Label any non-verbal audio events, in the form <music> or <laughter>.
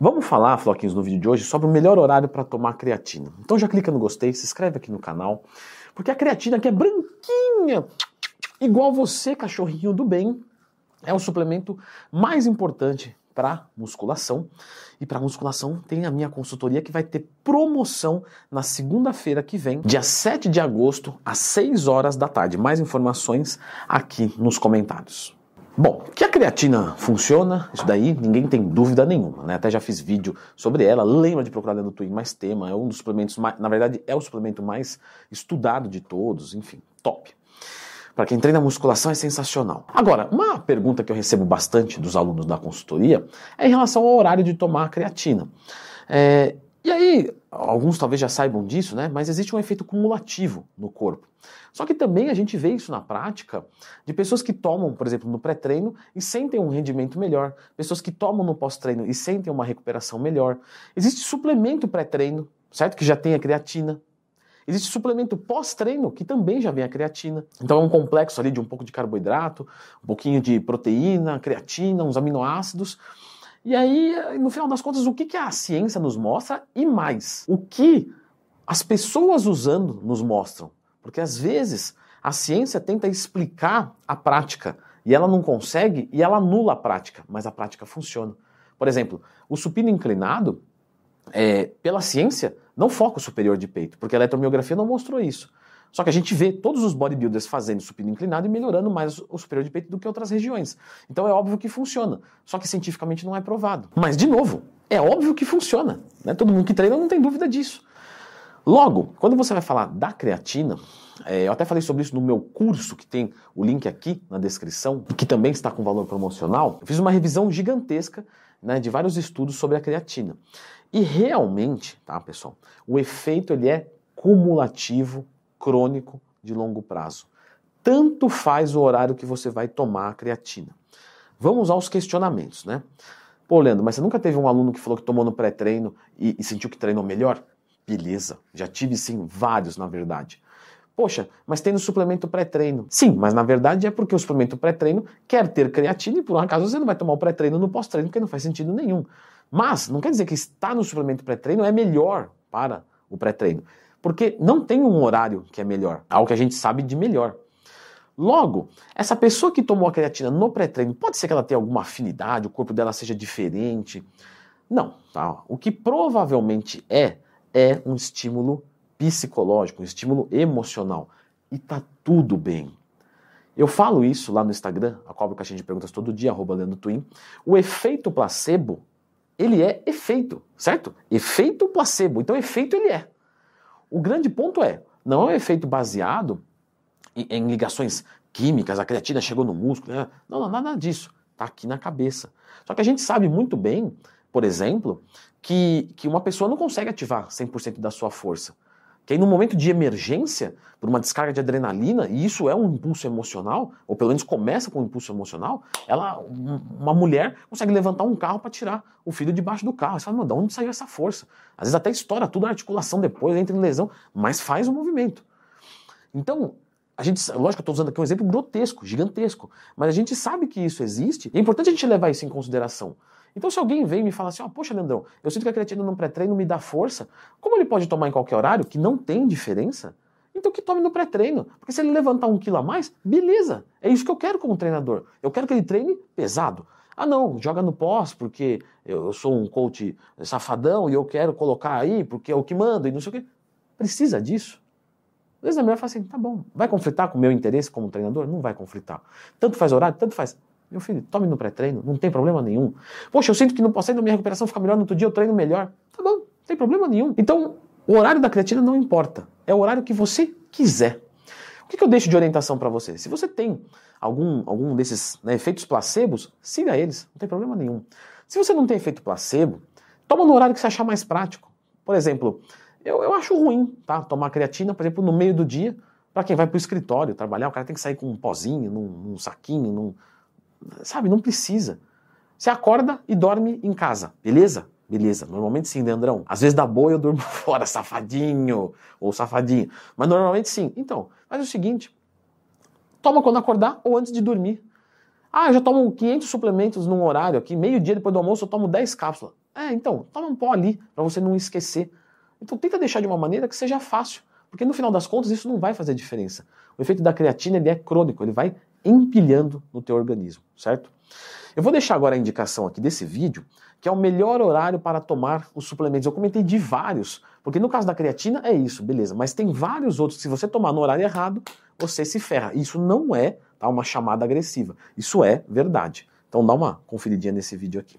Vamos falar, Floquinhos, no vídeo de hoje sobre o melhor horário para tomar creatina. Então já clica no gostei, se inscreve aqui no canal, porque a creatina aqui é branquinha, igual você, cachorrinho do bem, é o suplemento mais importante para musculação. E para musculação tem a minha consultoria que vai ter promoção na segunda-feira que vem, dia 7 de agosto, às 6 horas da tarde. Mais informações aqui nos comentários. Bom, que a creatina funciona, isso daí ninguém tem dúvida nenhuma, né? Até já fiz vídeo sobre ela, lembra de procurar dentro do Twin mais tema, é um dos suplementos mais, na verdade é o suplemento mais estudado de todos, enfim, top. Para quem treina musculação é sensacional. Agora, uma pergunta que eu recebo bastante dos alunos da consultoria é em relação ao horário de tomar a creatina. É, e aí, alguns talvez já saibam disso, né? Mas existe um efeito cumulativo no corpo. Só que também a gente vê isso na prática de pessoas que tomam, por exemplo, no pré-treino e sentem um rendimento melhor, pessoas que tomam no pós-treino e sentem uma recuperação melhor. Existe suplemento pré-treino, certo? Que já tem a creatina. Existe suplemento pós-treino que também já vem a creatina. Então é um complexo ali de um pouco de carboidrato, um pouquinho de proteína, creatina, uns aminoácidos. E aí, no final das contas, o que, que a ciência nos mostra e mais? O que as pessoas usando nos mostram? Porque às vezes a ciência tenta explicar a prática e ela não consegue e ela anula a prática, mas a prática funciona. Por exemplo, o supino inclinado, é, pela ciência, não foca o superior de peito, porque a eletromiografia não mostrou isso. Só que a gente vê todos os bodybuilders fazendo supino inclinado e melhorando mais o superior de peito do que outras regiões. Então é óbvio que funciona. Só que cientificamente não é provado. Mas, de novo, é óbvio que funciona. Né? Todo mundo que treina não tem dúvida disso. Logo, quando você vai falar da creatina, é, eu até falei sobre isso no meu curso, que tem o link aqui na descrição, que também está com valor promocional. Eu fiz uma revisão gigantesca né, de vários estudos sobre a creatina. E realmente, tá, pessoal, o efeito ele é cumulativo, crônico, de longo prazo. Tanto faz o horário que você vai tomar a creatina. Vamos aos questionamentos, né? Pô, Leandro, mas você nunca teve um aluno que falou que tomou no pré-treino e, e sentiu que treinou melhor? Beleza, já tive sim vários, na verdade. Poxa, mas tem no suplemento pré-treino. Sim, mas na verdade é porque o suplemento pré-treino quer ter creatina e por um acaso você não vai tomar o pré-treino no pós-treino, porque não faz sentido nenhum. Mas não quer dizer que estar no suplemento pré-treino é melhor para o pré-treino. Porque não tem um horário que é melhor, algo que a gente sabe de melhor. Logo, essa pessoa que tomou a creatina no pré-treino, pode ser que ela tenha alguma afinidade, o corpo dela seja diferente. Não, tá? O que provavelmente é, é um estímulo psicológico, um estímulo emocional. E tá tudo bem. Eu falo isso lá no Instagram, a Cobra Caixinha de Perguntas todo dia, arroba. O efeito placebo, ele é efeito, certo? Efeito placebo. Então, efeito ele é. O grande ponto é, não é um efeito baseado em, em ligações químicas, a creatina chegou no músculo, né? não, não, nada disso. Está aqui na cabeça. Só que a gente sabe muito bem, por exemplo, que, que uma pessoa não consegue ativar 100% da sua força. Que aí no momento de emergência, por uma descarga de adrenalina, e isso é um impulso emocional, ou pelo menos começa com um impulso emocional, ela, uma mulher consegue levantar um carro para tirar o filho debaixo do carro. Você fala, de onde saiu essa força? Às vezes até estoura tudo a articulação depois, entra em lesão, mas faz o movimento. Então, a gente, lógico que eu estou usando aqui um exemplo grotesco, gigantesco, mas a gente sabe que isso existe, e é importante a gente levar isso em consideração. Então, se alguém vem e me fala assim, oh, poxa, Leandrão, eu sinto que a creatina no pré-treino me dá força, como ele pode tomar em qualquer horário, que não tem diferença? Então que tome no pré-treino. Porque se ele levantar um quilo a mais, beleza. É isso que eu quero como treinador. Eu quero que ele treine pesado. Ah, não, joga no pós, porque eu sou um coach safadão e eu quero colocar aí, porque é o que manda e não sei o quê. Precisa disso? Às vezes é melhor falar assim, tá bom, vai conflitar com o meu interesse como treinador? Não vai conflitar. Tanto faz horário, tanto faz. Meu filho, tome no pré-treino, não tem problema nenhum. Poxa, eu sinto que no pós-treino minha recuperação fica melhor, no outro dia eu treino melhor. Tá bom, não tem problema nenhum. Então, o horário da creatina não importa. É o horário que você quiser. O que, que eu deixo de orientação para você? Se você tem algum, algum desses né, efeitos placebos, siga eles, não tem problema nenhum. Se você não tem efeito placebo, toma no horário que você achar mais prático. Por exemplo, eu, eu acho ruim tá, tomar creatina, por exemplo, no meio do dia, para quem vai para o escritório trabalhar, o cara tem que sair com um pozinho, num, num saquinho, num, Sabe, não precisa. Você acorda e dorme em casa, beleza? Beleza, normalmente sim, Leandrão. Né, Às vezes dá boa eu durmo <laughs> fora, safadinho ou safadinho. Mas normalmente sim. Então, faz o seguinte: toma quando acordar ou antes de dormir. Ah, eu já tomo 500 suplementos num horário aqui, meio-dia depois do almoço eu tomo 10 cápsulas. É, então, toma um pó ali para você não esquecer. Então tenta deixar de uma maneira que seja fácil, porque no final das contas isso não vai fazer diferença. O efeito da creatina ele é crônico, ele vai empilhando no teu organismo, certo? Eu vou deixar agora a indicação aqui desse vídeo, que é o melhor horário para tomar os suplementos. Eu comentei de vários, porque no caso da creatina é isso, beleza, mas tem vários outros que se você tomar no horário errado, você se ferra. Isso não é tá, uma chamada agressiva, isso é verdade. Então dá uma conferidinha nesse vídeo aqui.